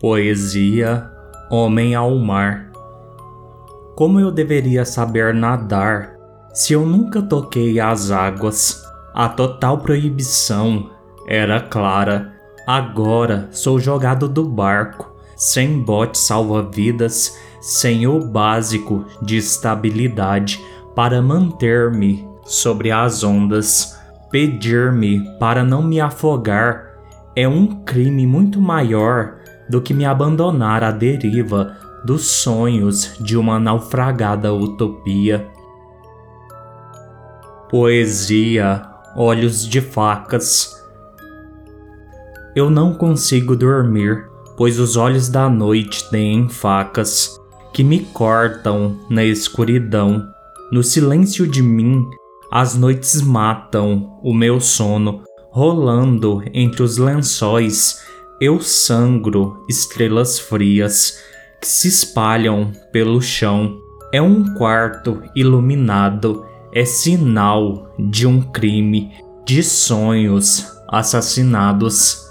Poesia Homem ao Mar Como eu deveria saber nadar se eu nunca toquei as águas? A total proibição era clara. Agora sou jogado do barco, sem bote salva-vidas, sem o básico de estabilidade para manter-me sobre as ondas. Pedir-me para não me afogar é um crime muito maior do que me abandonar à deriva dos sonhos de uma naufragada utopia. Poesia, olhos de facas. Eu não consigo dormir, pois os olhos da noite têm facas que me cortam na escuridão. No silêncio de mim, as noites matam o meu sono, rolando entre os lençóis eu sangro estrelas frias que se espalham pelo chão. É um quarto iluminado, é sinal de um crime, de sonhos assassinados.